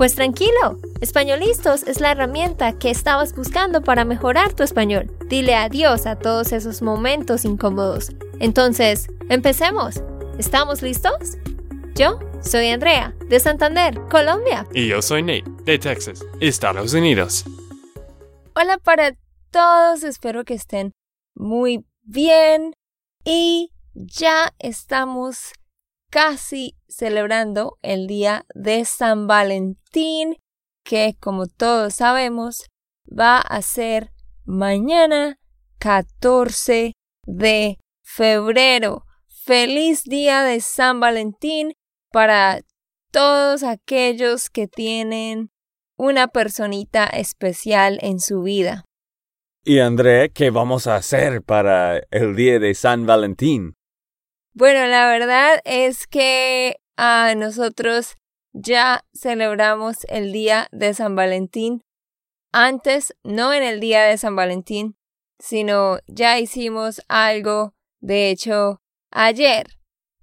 Pues tranquilo, Españolistos es la herramienta que estabas buscando para mejorar tu español. Dile adiós a todos esos momentos incómodos. Entonces, empecemos. ¿Estamos listos? Yo soy Andrea, de Santander, Colombia. Y yo soy Nate, de Texas, Estados Unidos. Hola para todos, espero que estén muy bien y ya estamos casi celebrando el día de San Valentín, que como todos sabemos va a ser mañana 14 de febrero. Feliz día de San Valentín para todos aquellos que tienen una personita especial en su vida. Y André, ¿qué vamos a hacer para el día de San Valentín? Bueno, la verdad es que a nosotros ya celebramos el día de San Valentín. Antes, no en el día de San Valentín, sino ya hicimos algo. De hecho, ayer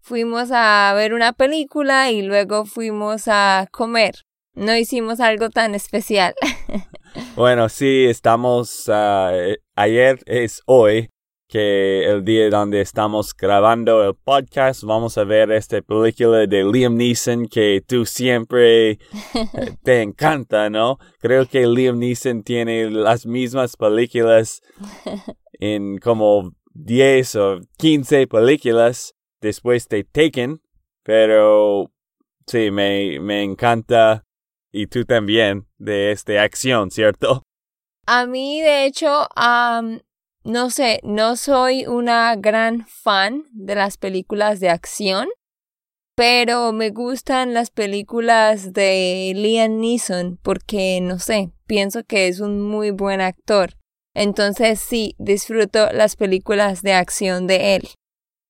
fuimos a ver una película y luego fuimos a comer. No hicimos algo tan especial. bueno, sí, estamos... Ah, eh, ayer es hoy, que el día donde estamos grabando el podcast vamos a ver esta película de Liam Neeson que tú siempre eh, te encanta, ¿no? Creo que Liam Neeson tiene las mismas películas en como 10 o 15 películas después de Taken, pero sí, me, me encanta y tú también de esta acción, ¿cierto? A mí, de hecho, no sé, no soy una gran fan de las películas de acción, pero me gustan las películas de Liam Neeson porque, no sé, pienso que es un muy buen actor. Entonces sí, disfruto las películas de acción de él.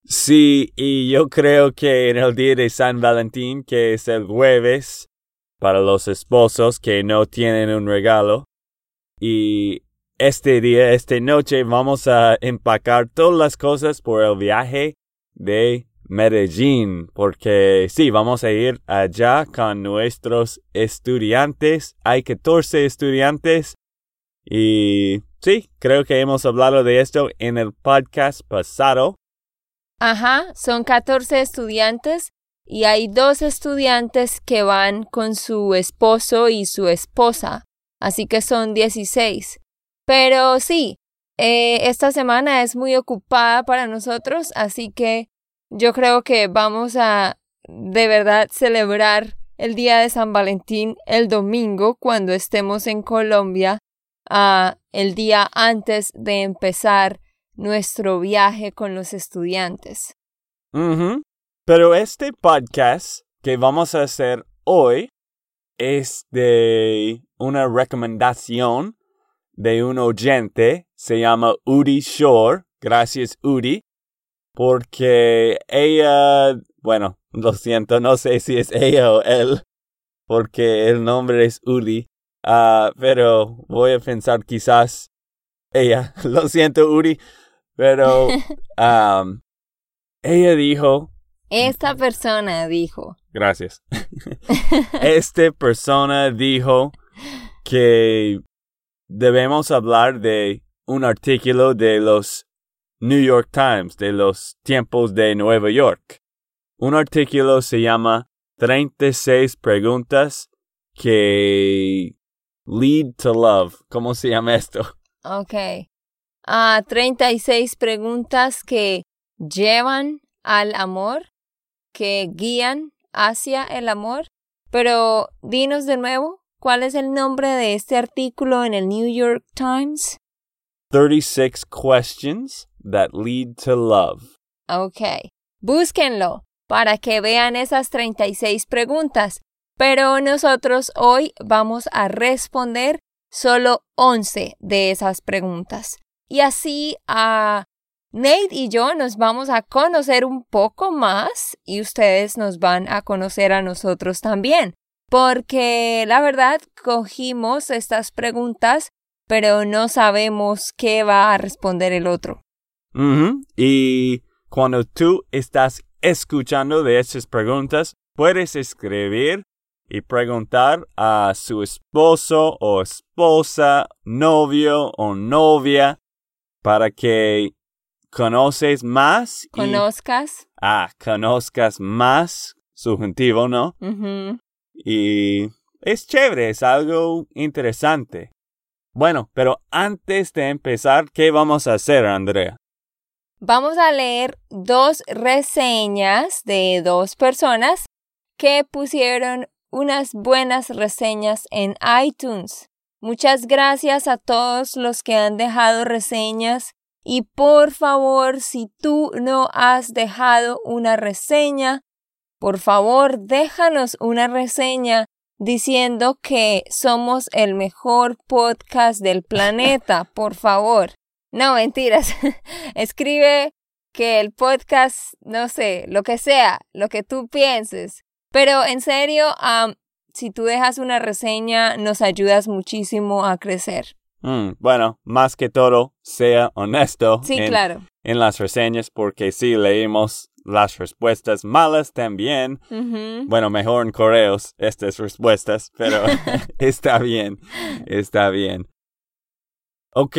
Sí, y yo creo que en el día de San Valentín, que es el jueves, para los esposos que no tienen un regalo, y este día, esta noche, vamos a empacar todas las cosas por el viaje de Medellín, porque sí, vamos a ir allá con nuestros estudiantes. Hay 14 estudiantes y sí, creo que hemos hablado de esto en el podcast pasado. Ajá, son 14 estudiantes y hay dos estudiantes que van con su esposo y su esposa, así que son 16. Pero sí, eh, esta semana es muy ocupada para nosotros, así que yo creo que vamos a de verdad celebrar el día de San Valentín el domingo cuando estemos en Colombia, uh, el día antes de empezar nuestro viaje con los estudiantes. Pero este podcast que vamos a hacer hoy es de una recomendación de un oyente, se llama Udi Shore. Gracias, Udi. Porque ella, bueno, lo siento, no sé si es ella o él, porque el nombre es Udi. Ah, pero voy a pensar quizás ella. Lo siento, Udi. Pero um, ella dijo. Esta persona dijo. Gracias. Esta persona dijo que debemos hablar de un artículo de los New York Times, de los tiempos de Nueva York. Un artículo se llama 36 preguntas que lead to love. ¿Cómo se llama esto? Ok. Ah, 36 preguntas que llevan al amor, que guían hacia el amor. Pero dinos de nuevo, ¿Cuál es el nombre de este artículo en el New York Times? 36 questions that lead to love. Ok, búsquenlo para que vean esas 36 preguntas, pero nosotros hoy vamos a responder solo 11 de esas preguntas. Y así a Nate y yo nos vamos a conocer un poco más y ustedes nos van a conocer a nosotros también. Porque la verdad cogimos estas preguntas, pero no sabemos qué va a responder el otro. Y cuando tú estás escuchando de estas preguntas, puedes escribir y preguntar a su esposo o esposa, novio o novia para que conoces más y ¿Conozcas? ah, conozcas más subjuntivo, ¿no? Y es chévere, es algo interesante. Bueno, pero antes de empezar, ¿qué vamos a hacer, Andrea? Vamos a leer dos reseñas de dos personas que pusieron unas buenas reseñas en iTunes. Muchas gracias a todos los que han dejado reseñas y por favor, si tú no has dejado una reseña, por favor, déjanos una reseña diciendo que somos el mejor podcast del planeta, por favor. No, mentiras. Escribe que el podcast, no sé, lo que sea, lo que tú pienses. Pero en serio, am, si tú dejas una reseña, nos ayudas muchísimo a crecer. Mm, bueno, más que todo, sea honesto Sí, en, claro. en las reseñas porque sí leímos las respuestas malas también. Bueno, mejor en correos estas respuestas, pero está bien, está bien. Ok,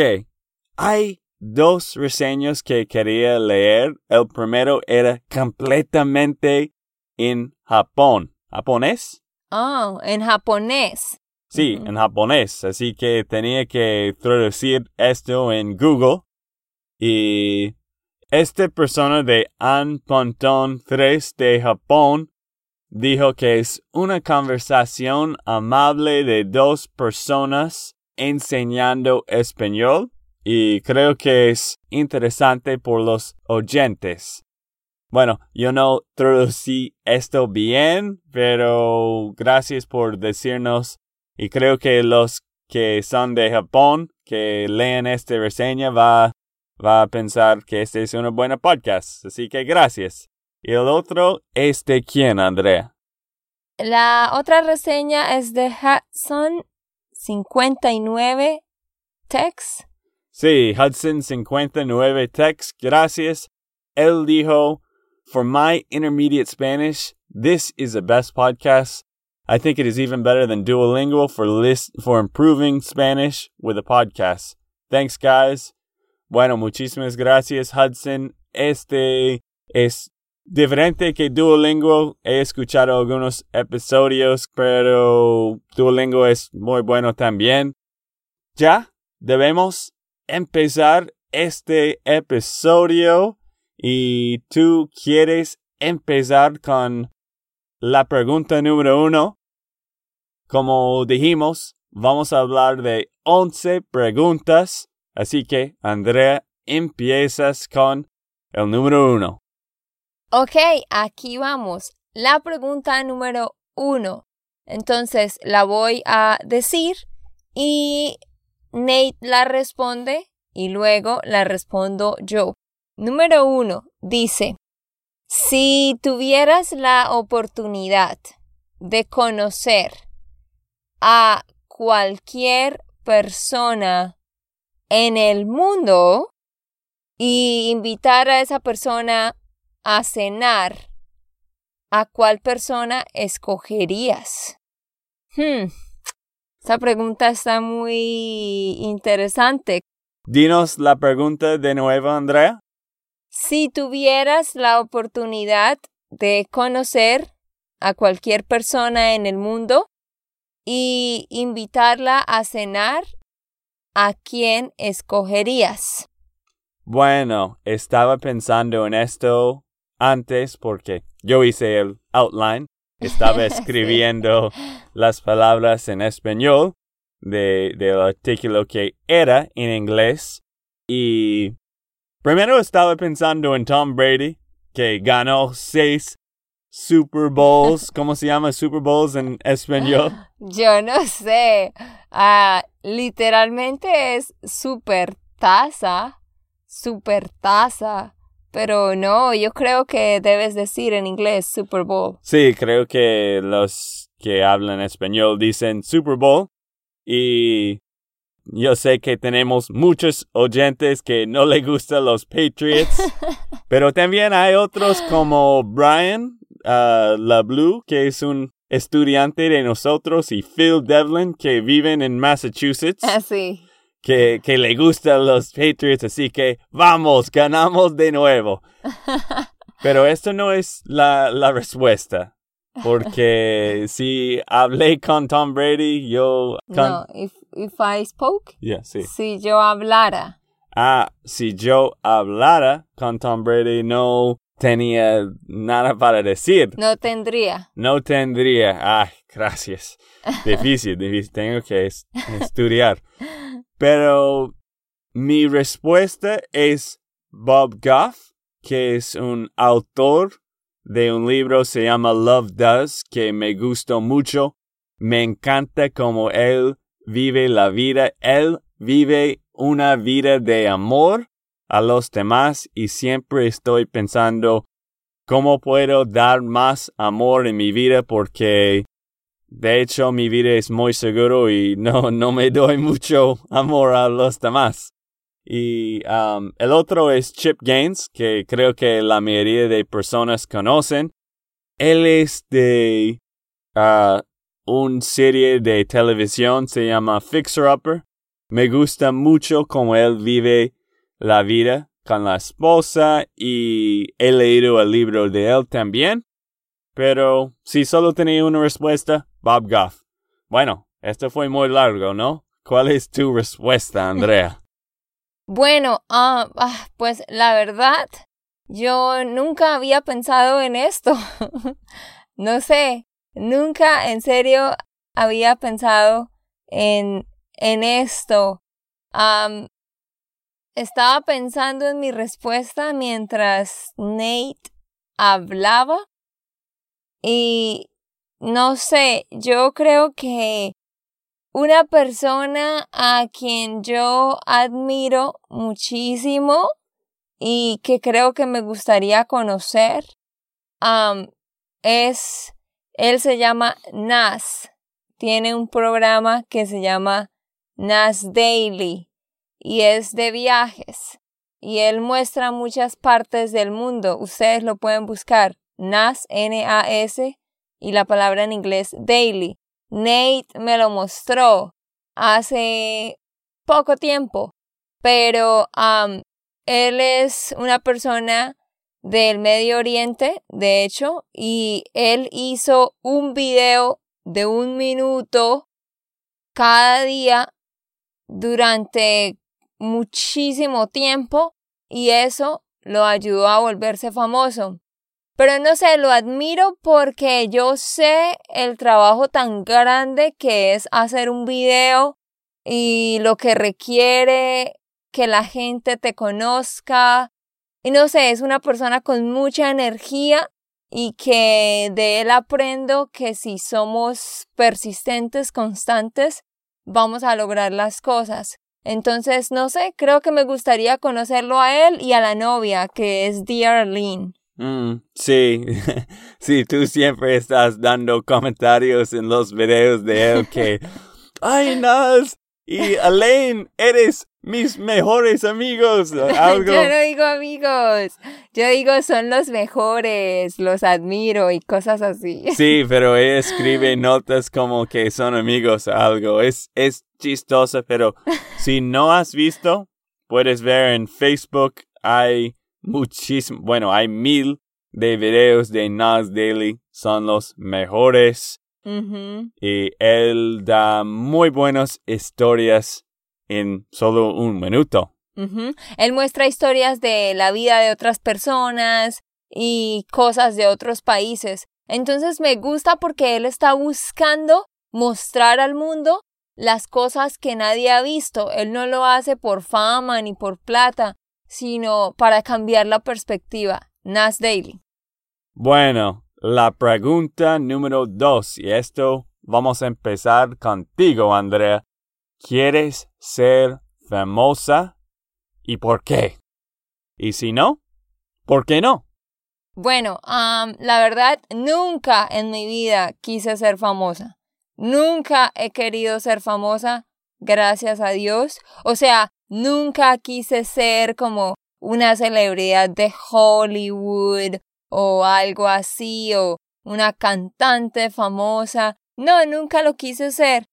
hay dos reseñas que quería leer. El primero era completamente en Japón. ¿Japonés? Oh, en japonés. Sí, en japonés. Así que tenía que traducir esto en Google. Y esta persona de Anponton 3 de Japón dijo que es una conversación amable de dos personas enseñando español y creo que es interesante por los oyentes. Bueno, yo no traducí esto bien, pero gracias por decirnos y creo que los que son de Japón que leen esta reseña va, va a pensar que este es una buena podcast. Así que gracias. Y el otro es de quién, Andrea. La otra reseña es de Hudson 59 Tex. Sí, Hudson 59 Tex, gracias. Él dijo, For my intermediate Spanish, this is the best podcast. I think it is even better than Duolingo for list for improving Spanish with a podcast. Thanks, guys. Bueno, muchísimas gracias, Hudson. Este es diferente que Duolingo. He escuchado algunos episodios, pero Duolingo es muy bueno también. Ya debemos empezar este episodio y tú quieres empezar con la pregunta número uno. Como dijimos, vamos a hablar de 11 preguntas, así que Andrea, empiezas con el número uno. Ok, aquí vamos. La pregunta número uno. Entonces la voy a decir y Nate la responde y luego la respondo yo. Número uno dice, si tuvieras la oportunidad de conocer a cualquier persona en el mundo y invitar a esa persona a cenar, ¿a cuál persona escogerías? Hmm. Esta pregunta está muy interesante. Dinos la pregunta de nuevo, Andrea. Si tuvieras la oportunidad de conocer a cualquier persona en el mundo y invitarla a cenar, ¿a quién escogerías? Bueno, estaba pensando en esto antes porque yo hice el outline. Estaba escribiendo las palabras en español de, del artículo que era en inglés. Y primero estaba pensando en Tom Brady, que ganó seis Super Bowls. ¿Cómo se llama Super Bowls en español? Yo no sé. Ah, literalmente es super taza, super taza. Pero no, yo creo que debes decir en inglés Super Bowl. Sí, creo que los que hablan español dicen Super Bowl. Y yo sé que tenemos muchos oyentes que no le gustan los Patriots. pero también hay otros como Brian uh, LaBlue, que es un estudiante de nosotros, y Phil Devlin, que viven en Massachusetts. Así. que, que le gustan los Patriots, así que vamos, ganamos de nuevo. Pero esto no es la, la respuesta. Porque si hablé con Tom Brady, yo... Con... No, if, if I spoke. Yeah, sí. Si yo hablara. Ah, si yo hablara con Tom Brady, no tenía nada para decir. No tendría. No tendría. Ay, gracias. Difícil, difícil. Tengo que es- estudiar. Pero mi respuesta es Bob Goff, que es un autor de un libro se llama Love Does, que me gustó mucho. Me encanta cómo él vive la vida. Él vive una vida de amor a los demás y siempre estoy pensando cómo puedo dar más amor en mi vida porque de hecho mi vida es muy seguro y no, no me doy mucho amor a los demás. Y um, el otro es Chip Gaines, que creo que la mayoría de personas conocen. Él es de uh, una serie de televisión, se llama Fixer Upper. Me gusta mucho cómo él vive la vida con la esposa y he leído el libro de él también. Pero si solo tenía una respuesta, Bob Goff. Bueno, esto fue muy largo, ¿no? ¿Cuál es tu respuesta, Andrea? Bueno, ah, ah, pues la verdad, yo nunca había pensado en esto. no sé, nunca en serio había pensado en, en esto. Am, estaba pensando en mi respuesta mientras Nate hablaba. Y no sé, yo creo que una persona a quien yo admiro muchísimo y que creo que me gustaría conocer es, él se llama Nas, tiene un programa que se llama Nas Daily y es de viajes y él muestra muchas partes del mundo. Ustedes lo pueden buscar, Nas, N-A-S y la palabra en inglés Daily. Nate me lo mostró hace poco tiempo, pero él es una persona del Medio Oriente, de hecho, y él hizo un video de un minuto cada día durante muchísimo tiempo y eso lo ayudó a volverse famoso. Pero no sé, lo admiro porque yo sé el trabajo tan grande que es hacer un video y lo que requiere que la gente te conozca. Y no sé, es una persona con mucha energía y que de él aprendo que si somos persistentes, constantes, vamos a lograr las cosas. Entonces, no sé, creo que me gustaría conocerlo a él y a la novia, que es Dear Arlene. Mm, sí, sí, tú siempre estás dando comentarios en los videos de él que, ay, Nas y Elaine, eres mis mejores amigos. Algo. Yo no digo amigos, yo digo son los mejores, los admiro y cosas así. Sí, pero ella escribe notas como que son amigos o algo. Es, es chistosa, pero si no has visto, puedes ver en Facebook, hay muchísimo, bueno, hay mil de videos de Nas Daily, son los mejores Y él da muy buenas historias en solo un minuto. Él muestra historias de la vida de otras personas y cosas de otros países. Entonces me gusta porque él está buscando mostrar al mundo las cosas que nadie ha visto. Él no lo hace por fama ni por plata, sino para cambiar la perspectiva. Nas Daily. Bueno, la pregunta número dos, y esto vamos a empezar contigo, Andrea. ¿Quieres ser famosa? ¿Y por qué? Y si no, ¿por qué no? Bueno, la verdad, nunca en mi vida quise ser famosa. Nunca he querido ser famosa, gracias a Dios. O sea, nunca quise ser como una celebridad de Hollywood o algo así, o una cantante famosa. No, nunca lo quise ser.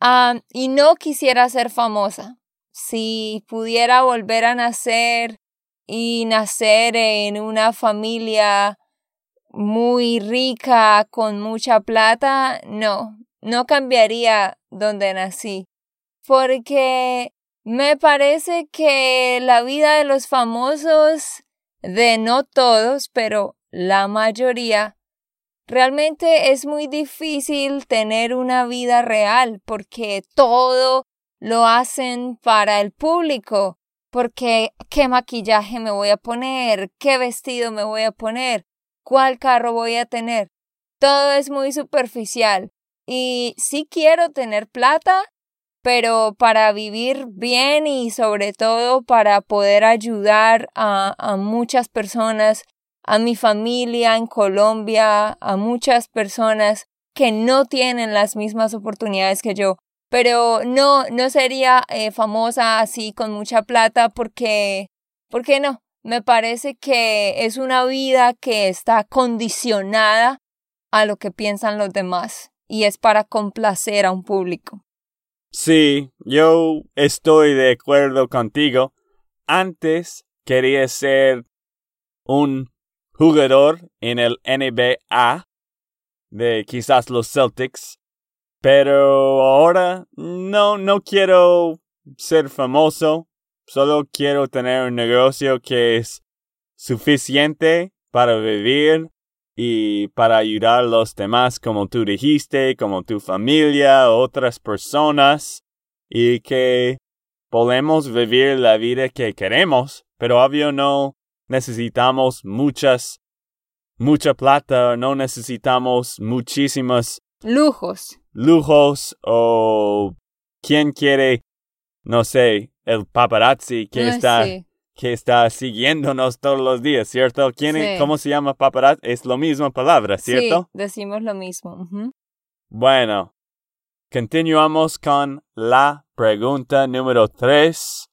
Um, y no quisiera ser famosa. Si pudiera volver a nacer y nacer en una familia muy rica, con mucha plata, no, no cambiaría donde nací. Porque me parece que la vida de los famosos, de no todos, pero la mayoría, realmente es muy difícil tener una vida real porque todo lo hacen para el público porque qué maquillaje me voy a poner, qué vestido me voy a poner, cuál carro voy a tener. Todo es muy superficial. Y sí quiero tener plata, pero para vivir bien y sobre todo para poder ayudar a, muchas personas, a mi familia en Colombia, a muchas personas que no tienen las mismas oportunidades que yo pero no, no sería eh, famosa así con mucha plata porque, ¿por qué no? Me parece que es una vida que está condicionada a lo que piensan los demás y es para complacer a un público. Sí, yo estoy de acuerdo contigo. Antes quería ser un jugador en el NBA de quizás los Celtics pero ahora no, no quiero ser famoso. Solo quiero tener un negocio que es suficiente para vivir y para ayudar a los demás como tú dijiste, como tu familia, otras personas y que podemos vivir la vida que queremos, pero obvio no necesitamos muchas, mucha plata, no necesitamos muchísimas lujos. lujos o quién quiere, no sé, el paparazzi que está que está siguiéndonos todos los días, ¿cierto? ¿Quién, ¿Cómo se llama paparazzi? Es lo mismo palabra, ¿cierto? Sí, decimos lo mismo. Bueno, continuamos con la pregunta número tres.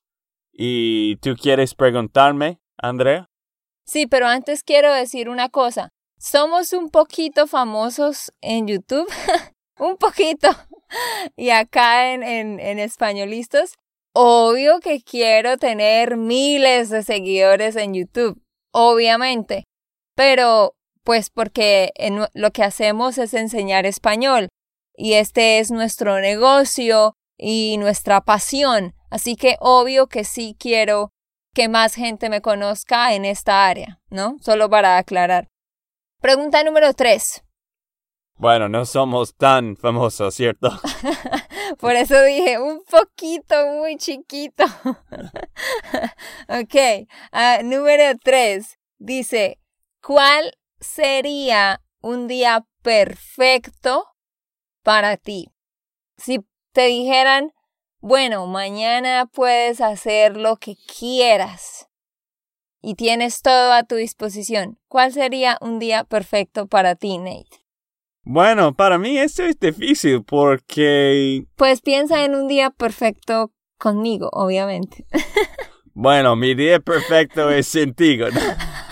¿Y tú quieres preguntarme, Andrea? Sí, pero antes quiero decir una cosa. Somos un poquito famosos en YouTube un poquito. Y acá en, en, en Españolistas, obvio que quiero tener miles de seguidores en YouTube, obviamente. Pero, pues porque lo que hacemos es enseñar español. Y este es nuestro negocio y nuestra pasión. Así que obvio que sí quiero que más gente me conozca en esta área, ¿no? Solo para aclarar. Pregunta número tres. Bueno, no somos tan famosos, ¿cierto? Por eso dije un poquito, muy chiquito. ok, ah, número tres. Dice, ¿cuál sería un día perfecto para ti? Si te dijeran, bueno, mañana puedes hacer lo que quieras y tienes todo a tu disposición, ¿cuál sería un día perfecto para ti, Nate? Bueno, para mí esto es difícil porque... Pues piensa en un día perfecto conmigo, obviamente. Bueno, mi día perfecto es contigo. ¿no?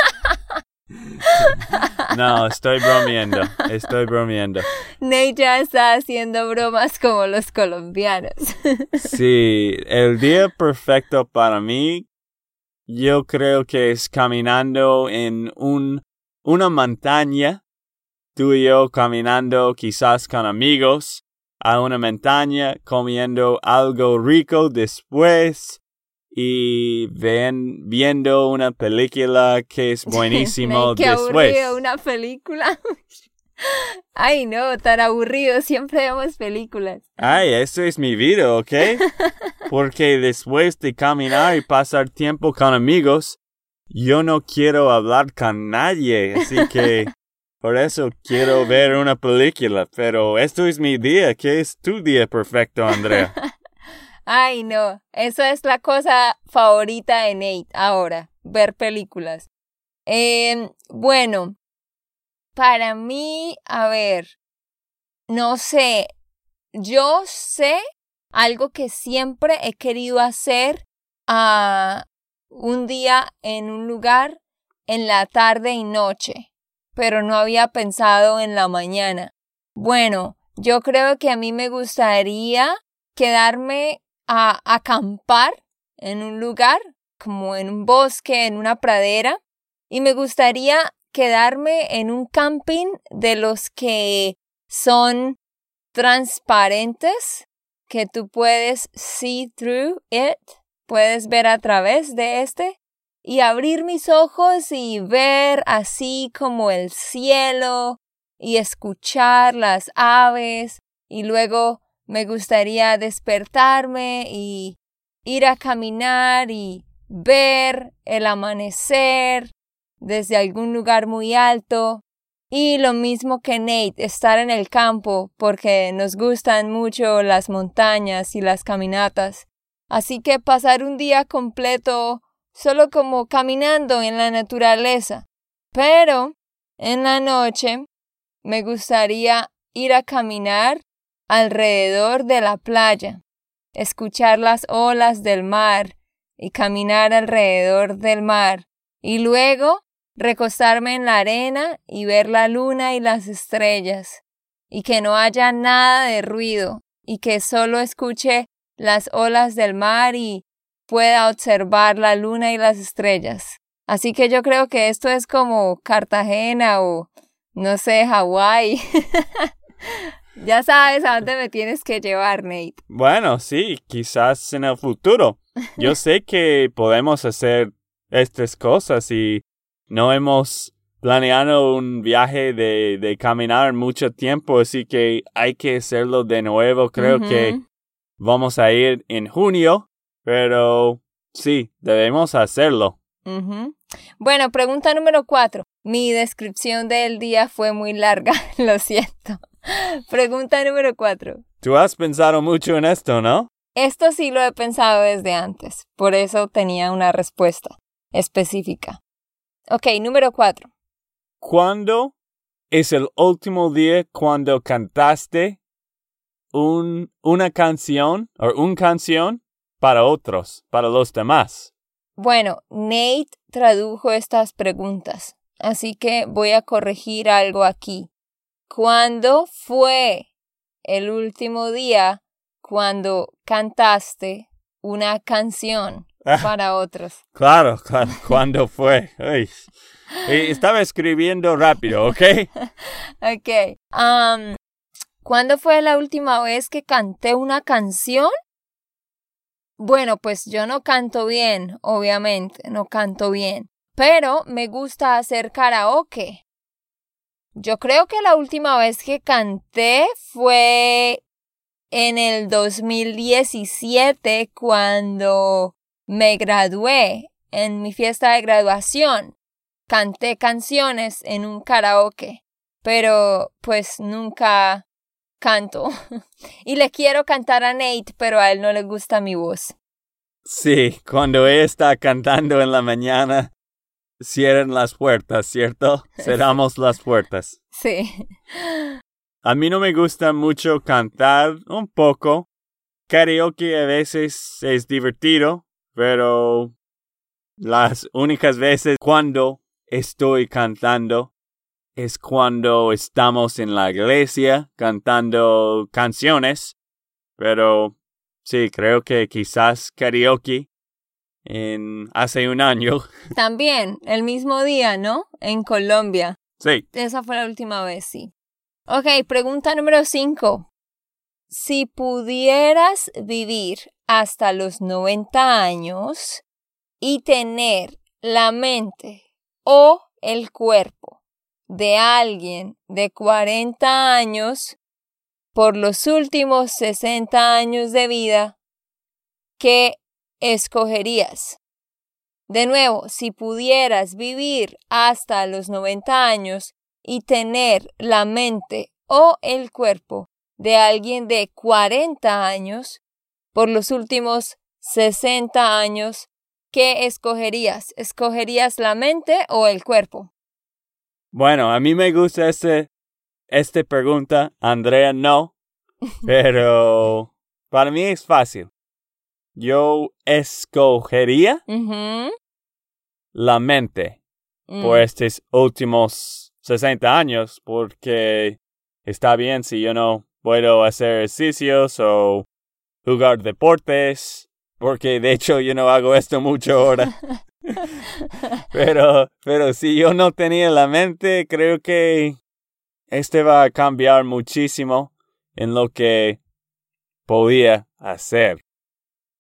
No, estoy bromeando, estoy bromeando. Nate ya está haciendo bromas como los colombianos. Sí, el día perfecto para mí, yo creo que es caminando en un, una montaña tú y yo caminando quizás con amigos a una montaña comiendo algo rico después y ven, viendo una película que es buenísimo Qué después. Aburrido, una película. Ay, no, tan aburrido, siempre vemos películas. Ay, eso es mi vida, ¿ok? Porque después de caminar y pasar tiempo con amigos, yo no quiero hablar con nadie, así que por eso quiero ver una película, pero esto es mi día. ¿Qué es tu día perfecto, Andrea? Ay, no. Eso es la cosa favorita de Nate ahora. ver películas. Em, bueno, para mí, a ver, no sé, yo sé algo que siempre he querido hacer a un día en un lugar en la tarde y noche, pero no había pensado en la mañana. Bueno, yo creo que a mí me gustaría quedarme a acampar en un lugar, como en un bosque, en una pradera, y me gustaría quedarme en un camping de los que son transparentes, que tú puedes see through it, puedes ver a través de este y abrir mis ojos y ver así como el cielo y escuchar las aves y luego me gustaría despertarme y ir a caminar y ver el amanecer desde algún lugar muy alto. Y lo mismo que Nate, estar en el campo porque nos gustan mucho las montañas y las caminatas. Así que pasar un día completo solo como caminando en la naturaleza. Pero en la noche me gustaría ir a caminar alrededor de la playa, escuchar las olas del mar y caminar alrededor del mar, y luego recostarme en la arena y ver la luna y las estrellas, y que no haya nada de ruido, y que solo escuche las olas del mar y pueda observar la luna y las estrellas. Así que yo creo que esto es como Cartagena o, no sé, Hawái. Ya sabes a dónde me tienes que llevar, Nate. Bueno, sí, quizás en el futuro. Yo sé que podemos hacer estas cosas y no hemos planeado un viaje de, de caminar mucho tiempo, así que hay que hacerlo de nuevo. Creo que vamos a ir en junio, pero sí, debemos hacerlo. Bueno, pregunta número cuatro. Mi descripción del día fue muy larga, lo siento. Pregunta número cuatro. Tú has pensado mucho en esto, ¿no? Esto sí lo he pensado desde antes, por eso tenía una respuesta específica. Ok, número cuatro. ¿Cuándo es el último día cuando cantaste un, una canción o una canción para otros, para los demás? Bueno, Nate tradujo estas preguntas, así que voy a corregir algo aquí. ¿Cuándo fue el último día cuando cantaste una canción Ah. para otros? Claro, claro, ¿cuándo fue? Estaba escribiendo rápido, ¿ok? Ok. Um, ¿Cuándo fue la última vez que canté una canción? Bueno, pues yo no canto bien, obviamente, no canto bien, pero me gusta hacer karaoke. Yo creo que la última vez que canté fue en el 2017 cuando me gradué en mi fiesta de graduación. Canté canciones en un karaoke, pero pues nunca canto. y le quiero cantar a Nate, pero a él no le gusta mi voz. Sí, cuando ella está cantando en la mañana, cierran las puertas, ¿cierto? Cerramos las puertas. Sí. A mí no me gusta mucho cantar, un poco. Karaoke a veces es divertido, pero las únicas veces cuando estoy cantando es cuando estamos en la iglesia cantando canciones. Pero sí, creo que quizás karaoke en hace un año. También, el mismo día, ¿no? En Colombia. Sí. Esa fue la última vez, sí. Ok, pregunta número 5. Si pudieras vivir hasta los 90 años y tener la mente o el cuerpo de alguien de 40 años por los últimos 60 años de vida, ¿qué escogerías? De nuevo, si pudieras vivir hasta los 90 años y tener la mente o el cuerpo de alguien de 40 años por los últimos 60 años, ¿qué escogerías? ¿Escogerías la mente o el cuerpo? Bueno, a mí me gusta este, esta pregunta. Andrea no. Pero para mí es fácil. Yo escogería la mente Mm. por estos últimos 60 años porque está bien si yo no puedo hacer ejercicios o jugar deportes porque de hecho yo no hago esto mucho ahora. pero, pero si yo no tenía la mente, creo que este va a cambiar muchísimo en lo que podía hacer.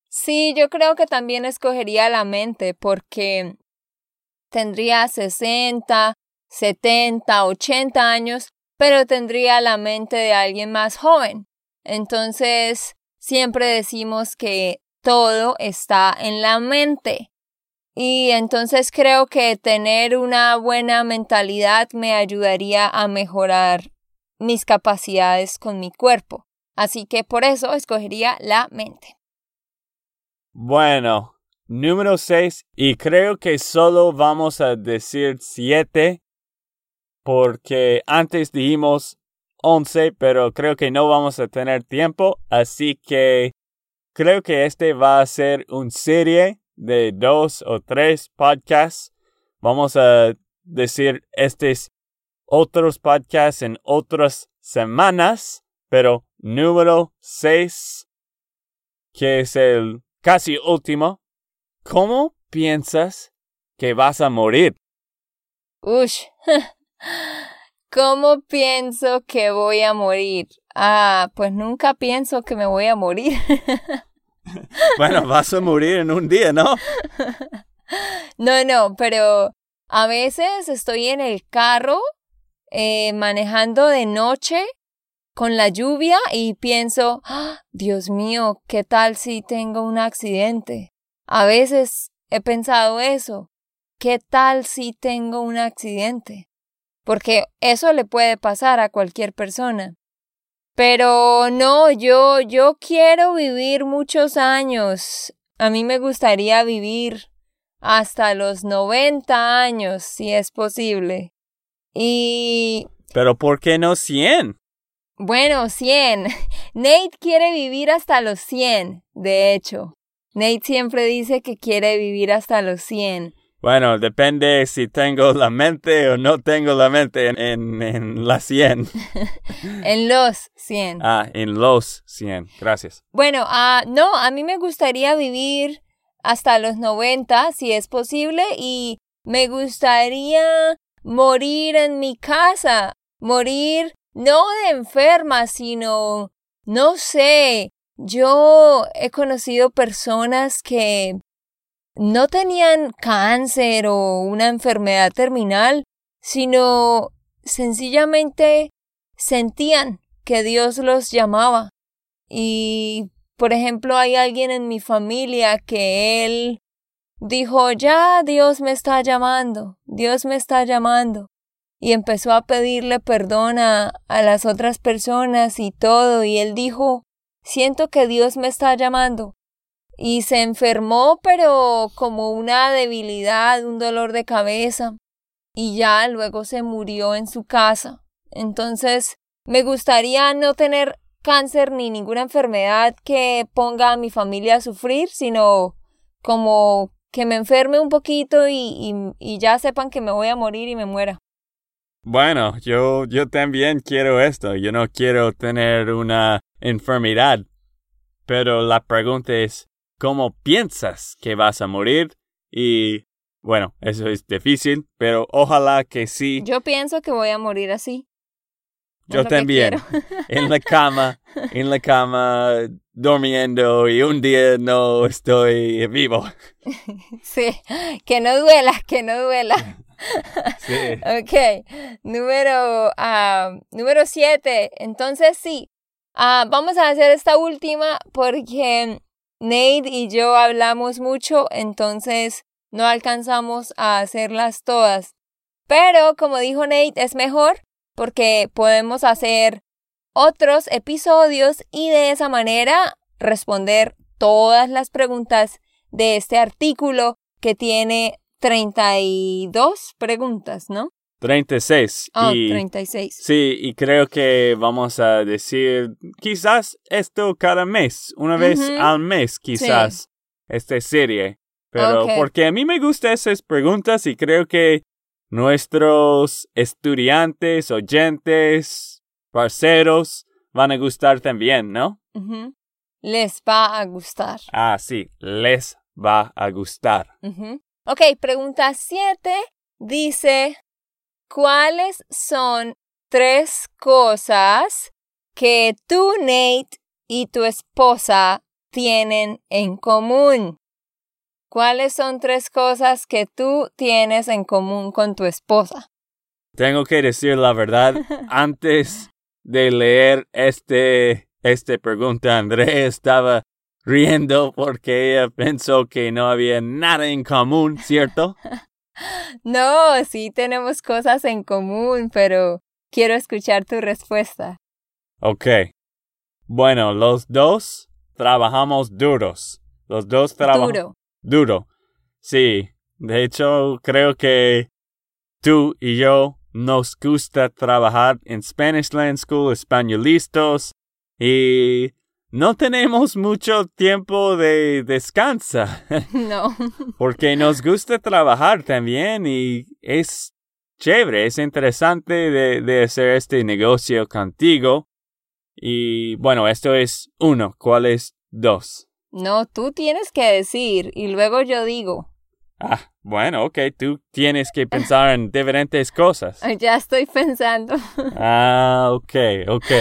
Sí, yo creo que también escogería la mente porque tendría 60, 70, 80 años, pero tendría la mente de alguien más joven. Entonces, siempre decimos que todo está en la mente. Y entonces creo que tener una buena mentalidad me ayudaría a mejorar mis capacidades con mi cuerpo. Así que por eso escogería la mente. Bueno, número 6, y creo que solo vamos a decir 7, porque antes dijimos 11, pero creo que no vamos a tener tiempo, así que creo que este va a ser una serie de dos o tres podcasts. Vamos a decir estos otros podcasts en otras semanas, pero número 6, que es el casi último, ¿cómo piensas que vas a morir? Ush. ¿Cómo pienso que voy a morir? Ah, pues nunca pienso que me voy a morir. Bueno, vas a morir en un día, ¿no? no, no, pero a veces estoy en el carro eh, manejando de noche con la lluvia y pienso, "Ah, Dios mío, ¿qué tal si tengo un accidente? A veces he pensado eso. ¿Qué tal si tengo un accidente? Porque eso le puede pasar a cualquier persona. Pero no, yo, yo quiero vivir muchos años. A mí me gustaría vivir hasta los 90 años, si es posible. Y Pero ¿por qué no 100? bueno, 100. Nate quiere vivir hasta los 100, de hecho. Nate siempre dice que quiere vivir hasta los 100. Bueno, depende si tengo la mente o no tengo la mente en, en, en la 100. En los 100. Ah, en los 100. Gracias. Bueno, ah, no, a mí me gustaría vivir hasta los 90, si es posible, y me gustaría morir en mi casa, morir no de enferma, sino, no sé, yo he conocido personas que no tenían cáncer o una enfermedad terminal, sino sencillamente sentían que Dios los llamaba. Y, por ejemplo, hay alguien en mi familia que él dijo, ya Dios me está llamando, Dios me está llamando. Y empezó a pedirle perdón a, a las otras personas y todo. Y él dijo, siento que Dios me está llamando. Y se enfermó, pero como una debilidad, un dolor de cabeza. Y ya luego se murió en su casa. Entonces, me gustaría no tener cáncer ni ninguna enfermedad que ponga a mi familia a sufrir, sino como que me enferme un poquito y, y, ya sepan que me voy a morir y me muera. Bueno, yo, yo también quiero esto. Yo no quiero tener una enfermedad. Pero la pregunta es, ¿cómo piensas que vas a morir? Y, bueno, eso es difícil, pero ojalá que sí. Yo pienso que voy a morir así. Yo también. en la cama, en la cama, durmiendo y un día no estoy vivo. Sí, que no duela, que no duela. Sí. Ok, número, ah, número siete. Entonces sí, ah, vamos a hacer esta última porque Nate y yo hablamos mucho, entonces no alcanzamos a hacerlas todas. Pero como dijo Nate, es mejor porque podemos hacer otros episodios y de esa manera responder todas las preguntas de este artículo que tiene 32 preguntas, ¿no? 36. Oh, y, 36. Sí, y creo que vamos a decir quizás esto cada mes, una vez al mes quizás, esta serie. Pero porque a mí me gustan esas preguntas y creo que nuestros estudiantes, oyentes, parceros van a gustar también, ¿no? Les va a gustar. Ah, sí, les va a gustar. Ok, pregunta 7 dice, ¿cuáles son tres cosas que tú, Nate, y tu esposa tienen en común? ¿Cuáles son tres cosas que tú tienes en común con tu esposa? Tengo que decir la verdad, antes de leer este, este pregunta, André estaba riendo porque ella pensó que no había nada en común, ¿cierto? No, sí tenemos cosas en común, pero quiero escuchar tu respuesta. Ok. Bueno, los dos trabajamos duros. Los dos trabajamos Duro. duro. Sí. De hecho, creo que tú y yo nos gusta trabajar en Spanish Land School, españolistas, y no tenemos mucho tiempo de descansa, No. porque nos gusta trabajar también y es chévere, es interesante de, de hacer este negocio contigo. Y bueno, esto es uno. ¿Cuál es dos? No, tú tienes que decir y luego yo digo. Ah, bueno, ok, tú tienes que pensar en diferentes cosas. Ya estoy pensando. Ah, ok, ok.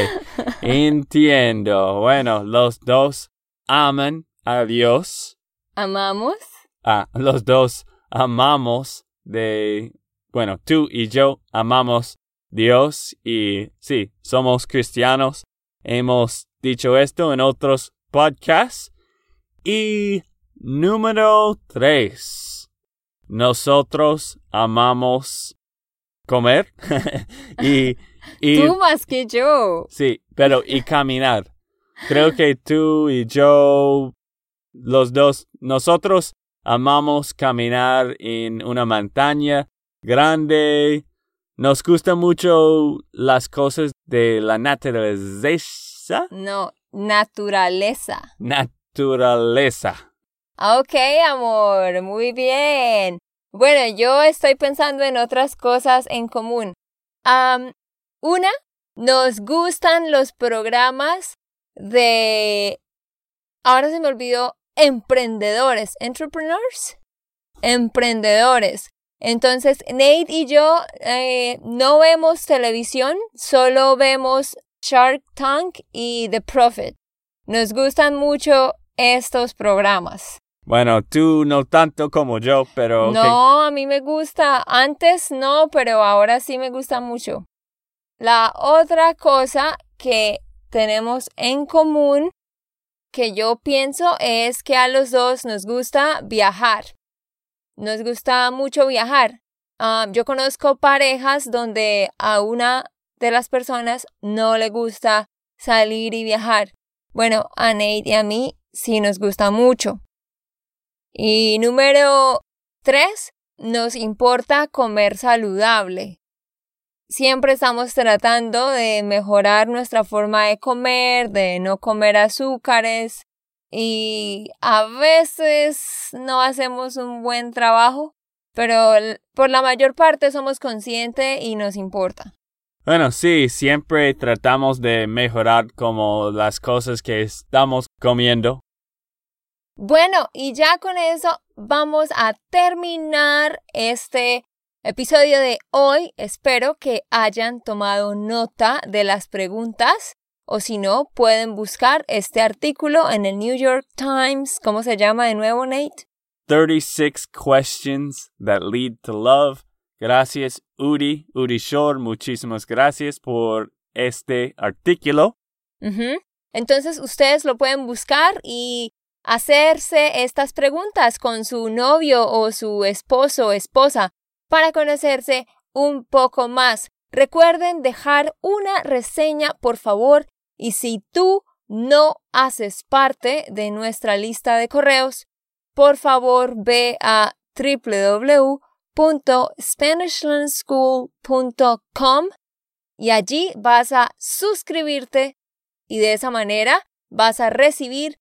Entiendo. Bueno, los dos aman a Dios. ¿Amamos? Ah, los dos amamos de... Bueno, tú y yo amamos Dios y sí, somos cristianos. Hemos dicho esto en otros podcasts. Y número tres. Nosotros amamos comer y, y Tú más que yo. sí, pero y caminar. Creo que tú y yo, los dos, nosotros amamos caminar en una montaña grande. Nos gustan mucho las cosas de la naturaleza. No, naturaleza. Naturaleza. Ok, amor, muy bien. Bueno, yo estoy pensando en otras cosas en común. Am, una, nos gustan los programas de... Ahora se me olvidó, emprendedores, entrepreneurs, emprendedores. Entonces, Nate y yo eh, no vemos televisión, solo vemos Shark Tank y The Prophet. Nos gustan mucho estos programas. Bueno, tú no tanto como yo, pero. No, a mí me gusta. Antes no, pero ahora sí me gusta mucho. La otra cosa que tenemos en común que yo pienso es que a los dos nos gusta viajar. Nos gusta mucho viajar. Ah, yo conozco parejas donde a una de las personas no le gusta salir y viajar. Bueno, a Nate y a mí sí nos gusta mucho. Y número tres, nos importa comer saludable. Siempre estamos tratando de mejorar nuestra forma de comer, de no comer azúcares y a veces no hacemos un buen trabajo, pero por la mayor parte somos conscientes y nos importa. Bueno, sí, siempre tratamos de mejorar como las cosas que estamos comiendo. Bueno, y ya con eso vamos a terminar este episodio de hoy. Espero que hayan tomado nota de las preguntas o si no, pueden buscar este artículo en el New York Times. ¿Cómo se llama de nuevo, Nate? 36 questions that lead to love. Gracias, Uri, Uri Shore. Muchísimas gracias por este artículo. Entonces ustedes lo pueden buscar y hacerse estas preguntas con su novio o su esposo o esposa para conocerse un poco más. Recuerden dejar una reseña, por favor, y si tú no haces parte de nuestra lista de correos, por favor ve a www.spanishlandschool.com y allí vas a suscribirte y de esa manera vas a recibir